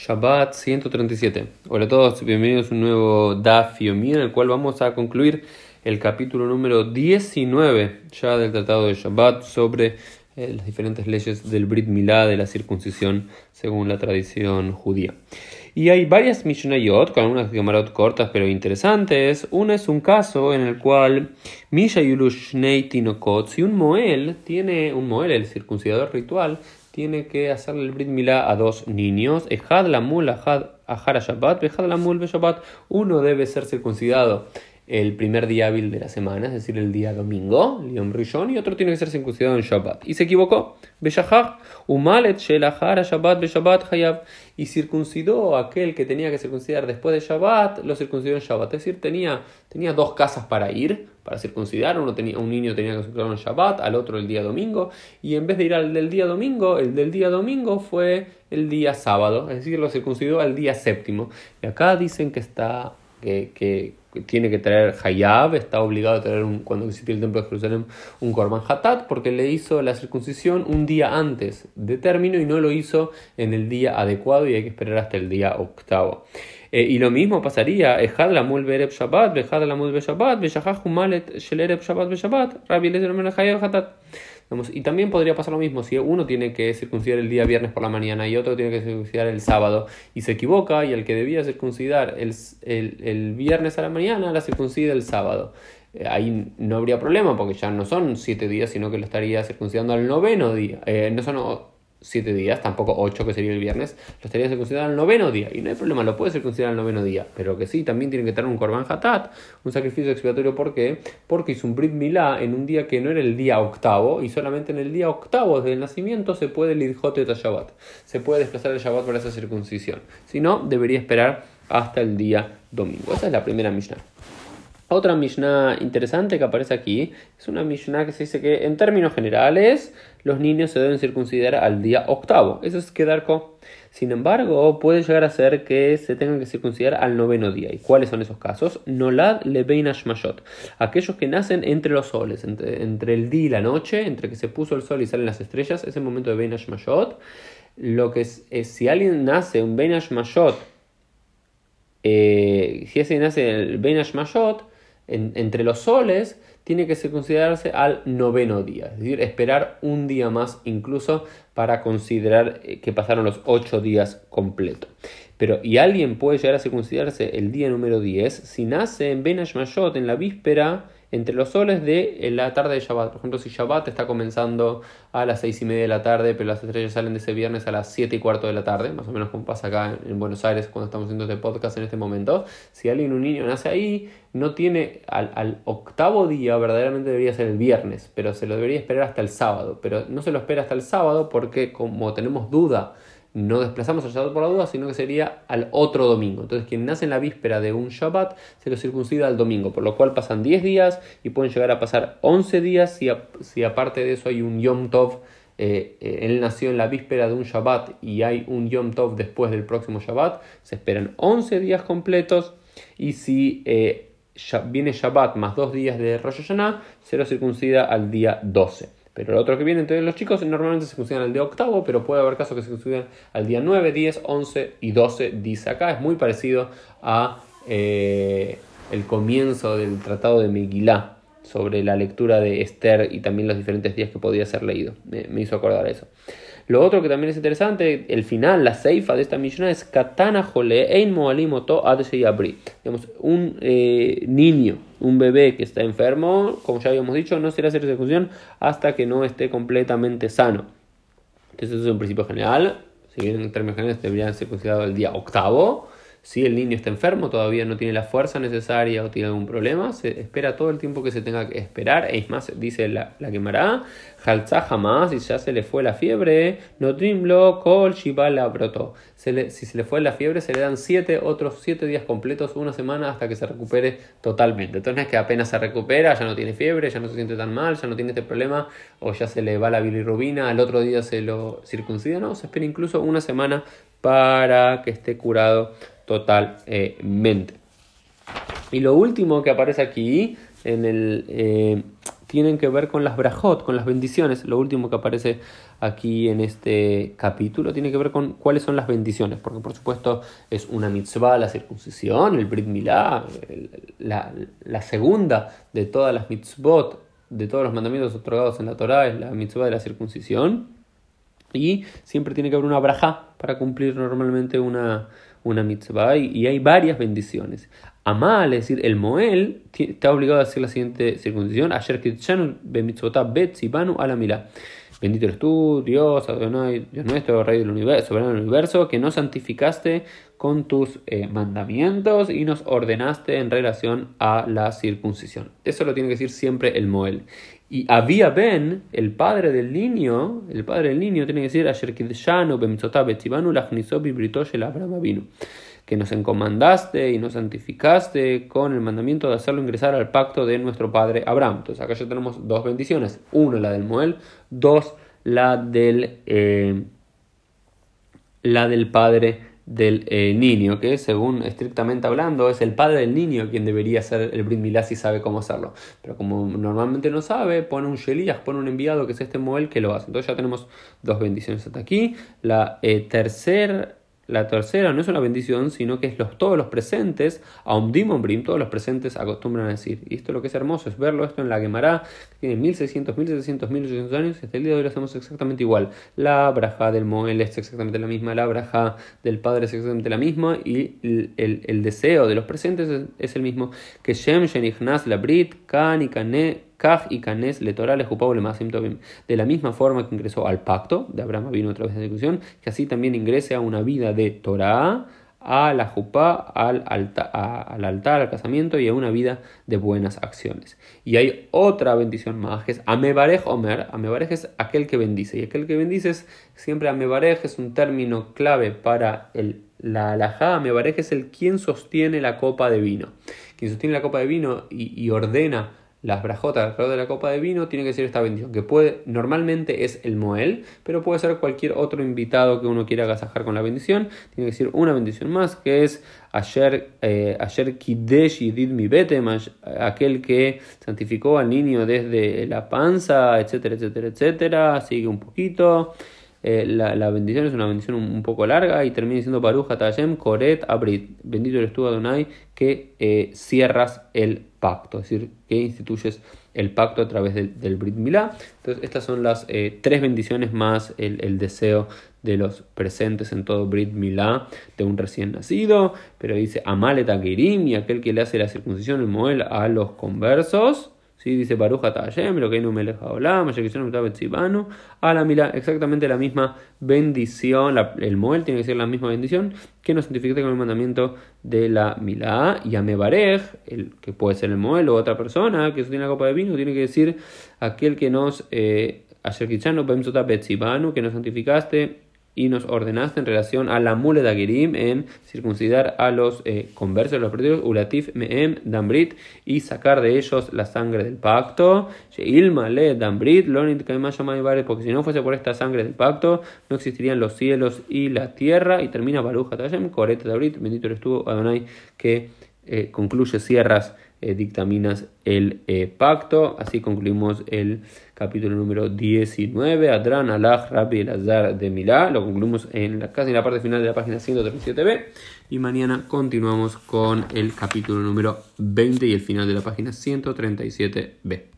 Shabbat 137. Hola a todos, bienvenidos a un nuevo Daf Yomi en el cual vamos a concluir el capítulo número 19 ya del Tratado de Shabbat sobre eh, las diferentes leyes del Brit Milá, de la circuncisión según la tradición judía. Y hay varias Mishnayot, con algunas Gemarot cortas pero interesantes. Una es un caso en el cual Misha Tinokot, si un Moel tiene, un Moel, el circuncidador ritual, tiene que hacerle el Brit Milá a dos niños. Ejad Lamul, Ahara Shabbat, Ejad Lamul, Shabbat. Uno debe ser circuncidado el primer día hábil de la semana, es decir, el día domingo, Yom Rishon, y otro tiene que ser circuncidado en Shabbat. Y se equivocó. Umalet Hayab. Y circuncidó a aquel que tenía que circuncidar después de Shabbat, lo circuncidó en Shabbat. Es decir, tenía, tenía dos casas para ir, para circuncidar. Uno tenía, un niño tenía que circuncidar en Shabbat, al otro el día domingo. Y en vez de ir al del día domingo, el del día domingo fue el día sábado. Es decir, lo circuncidó al día séptimo. Y acá dicen que está que, tiene que traer Hayab, está obligado a traer un, cuando visite el templo de Jerusalén un Korban Hatat, porque le hizo la circuncisión un día antes de término y no lo hizo en el día adecuado y hay que esperar hasta el día octavo. Eh, y lo mismo pasaría, Ejad la mul Shabbat, la mul be Shabbat, Shabbat Shabbat, Rabbi Hayab Y también podría pasar lo mismo si uno tiene que circuncidar el día viernes por la mañana y otro tiene que circuncidar el sábado y se equivoca y el que debía circuncidar el, el, viernes a la mañana la circuncida el sábado. Eh, ahí no habría problema porque ya no son siete días, sino que lo estaría circuncidando al noveno día. Eh, no son siete días, tampoco ocho que sería el viernes, lo estaría circuncidando al noveno día. Y no hay problema, lo puede circuncidar al noveno día. Pero que sí, también tiene que tener un korban hatat, un sacrificio expiatorio. ¿Por qué? Porque hizo un brit milá en un día que no era el día octavo, y solamente en el día octavo desde el nacimiento se puede el idjote de Shabbat. Se puede desplazar el Shabbat para esa circuncisión. Si no, debería esperar hasta el día domingo. Esa es la primera Mishnah. Otra Mishnah interesante que aparece aquí es una Mishnah que se dice que en términos generales los niños se deben circuncidar al día octavo. Eso es quedar con. Sin embargo, puede llegar a ser que se tengan que circuncidar al noveno día. ¿Y cuáles son esos casos? Nolad lebein ashmashot. Aquellos que nacen entre los soles, entre, el día y la noche, entre que se puso el sol y salen las estrellas, ese momento de bein ashmashot. Lo que es, si alguien nace un bein ashmashot, eh, si alguien nace el bein entre los soles tiene que considerarse al noveno día, es decir, esperar un día más incluso para considerar eh, que pasaron los ocho días completos. Pero, y alguien puede llegar a circuncidarse el día número 10 si nace en Ben en la víspera entre los soles de eh, la tarde de Shabbat. Por ejemplo, si Shabbat está comenzando a las seis y media de la tarde, pero las estrellas salen de ese viernes a las siete y cuarto de la tarde, más o menos como pasa acá en Buenos Aires cuando estamos haciendo este podcast en este momento. Si alguien, un niño, nace ahí, no tiene al octavo día, verdaderamente debería ser el viernes, pero se lo debería esperar hasta el sábado. Pero no se lo espera hasta el sábado porque como tenemos duda no desplazamos al Shabbat por la duda, sino que sería al otro domingo. Entonces, quien nace en la víspera de un Shabbat se lo circuncida al domingo, por lo cual pasan 10 días y pueden llegar a pasar 11 días si, si aparte de eso hay un Yom Tov. Eh, eh, él nació en la víspera de un Shabbat y hay un Yom Tov después del próximo Shabbat, se esperan 11 días completos y si eh, viene Shabbat más dos días de Rosh Hashanah, se lo circuncida al día 12. Pero el otro que viene, entonces los chicos normalmente se circuncidan al día octavo, pero puede haber casos que se circuncidan al día 9, 10, 11 y 12, dice acá. Es muy parecido a eh, el comienzo del tratado de Megilá sobre la lectura de Esther y también los diferentes días que podía ser leído. Me, me hizo acordar eso. Lo otro que también es interesante, el final, la ceifa de esta misión es Katana Jole Ein Moalimoto Abri. Digamos, un eh, niño, un bebé que está enfermo, como ya habíamos dicho, no será hacer circuncisión hasta que no esté completamente sano. Entonces, eso es un principio general. Si bien en términos generales deberían ser considerados el día octavo si el niño está enfermo, todavía no tiene la fuerza necesaria o tiene algún problema, se espera todo el tiempo que se tenga que esperar. Es más, dice la, la quemará, jalza jamás, y ya se le fue la fiebre, no trimlo, col, shibala brotó. si se le fue la fiebre, se le dan siete, otros siete días completos, una semana hasta que se recupere totalmente. Entonces es que apenas se recupera, ya no tiene fiebre, ya no se siente tan mal, ya no tiene este problema, o ya se le va la bilirrubina, al otro día se lo circuncida, no, se espera incluso una semana para que esté curado totalmente. Y lo último que aparece aquí en el, eh, tienen que ver con las brajot, con las bendiciones. Lo último que aparece aquí en este capítulo tiene que ver con cuáles son las bendiciones, porque por supuesto es una mitzvah la circuncisión, el Brit Milá, la, la segunda de todas las mitzvot, de todos los mandamientos otorgados en la Torah, es la mitzvah de la circuncisión. Y siempre tiene que haber una braja para cumplir normalmente una, una mitzvah y, hay varias bendiciones. Amal, es decir, el Moel, está obligado a hacer la siguiente circuncisión. Ayer a la Bendito eres tú, Dios, Dios nuestro, Rey del universo, soberano del universo, que nos santificaste con tus eh, mandamientos y nos ordenaste en relación a la circuncisión. Eso lo tiene que decir siempre el Moel. Y había Ben, el padre del niño, el padre del niño tiene que decir Asher que nos encomandaste y nos santificaste con el mandamiento de hacerlo ingresar al pacto de nuestro padre Abraham. Entonces acá ya tenemos dos bendiciones, una la del Moel, dos la del, eh, la del padre del eh, niño, que según estrictamente hablando es el padre del niño quien debería ser el Brit Milá si sabe cómo hacerlo. Pero como normalmente no sabe, pone un Shelías, pone un enviado que es este Moel que lo hace. Entonces ya tenemos dos bendiciones hasta aquí. La eh, tercera la tercera no es una bendición, sino que es los, todos los presentes, a Brim, todos los presentes acostumbran a decir. Y esto lo que es hermoso es verlo esto en la Gemara, que tiene 1600, 1700, 1800 años, y hasta el día de hoy lo hacemos exactamente igual. La braja del Moel es exactamente la misma, la braja del Padre es exactamente la misma, y el, deseo de los presentes es, el mismo. Que Shem, Shenichnas, la Brit, Kan y y Canes le Torah le De la misma forma que ingresó al pacto, de Abraham vino otra vez de discusión, que así también ingrese a una vida de Torah, a la jupá, al, altar, al altar, al casamiento y a una vida de buenas acciones. Y hay otra bendición más, que es Amebarej Omer. Amebarej es aquel que bendice. Y aquel que bendice es siempre Amebarej, es un término clave para el, la alajá. Amebarej es el quien sostiene la copa de vino. Quien sostiene la copa de vino y ordena las brajotas alrededor de la copa de vino, tiene que ser esta bendición, que puede, normalmente es el Moel, pero puede ser cualquier otro invitado que uno quiera agasajar con la bendición. Tiene que decir una bendición más, que es ayer, eh, ayer Kidesh y mi aquel que santificó al niño desde la panza, etcétera, etcétera, etcétera. Sigue un poquito. Eh, la, bendición es una bendición un, poco larga y termina diciendo Baruch Atayem Koret Abrit. Bendito eres tú, Adonai, que eh, cierras el pacto, es decir, que instituyes el pacto a través del, Brit Milá. Entonces, estas son las eh, tres bendiciones más el, deseo de los presentes en todo Brit Milá de un recién nacido. Pero dice Amalet Agirim y aquel que le hace la circuncisión, el Moel, a los conversos. ¿Sí? Dice Baruch Atayem, lo que no me a la mila, exactamente la misma bendición, el Moel tiene que ser la misma bendición que nos identifique con el mandamiento de la Milá y a Mebarej, el que puede ser el Moel o otra persona que tiene la copa de vino, tiene que decir aquel que nos, eh, que nos santificaste y nos ordenaste en relación a la mule de Agirim en circuncidar a los eh, conversos, los perdidos, Ulatif Meem Dambrit, y sacar de ellos la sangre del pacto. Le Dambrit, porque si no fuese por esta sangre del pacto, no existirían los cielos y la tierra. Y termina Baruch Atayem, Corete Dambrit, bendito eres tú, Adonai, que eh, concluye, cierras eh, dictaminas el eh, pacto. Así concluimos el capítulo número 19, Adran, Alaj, Rabbi, Azar de Milá. Lo concluimos en la, casi en la parte final de la página 137b. Y mañana continuamos con el capítulo número 20 y el final de la página 137b.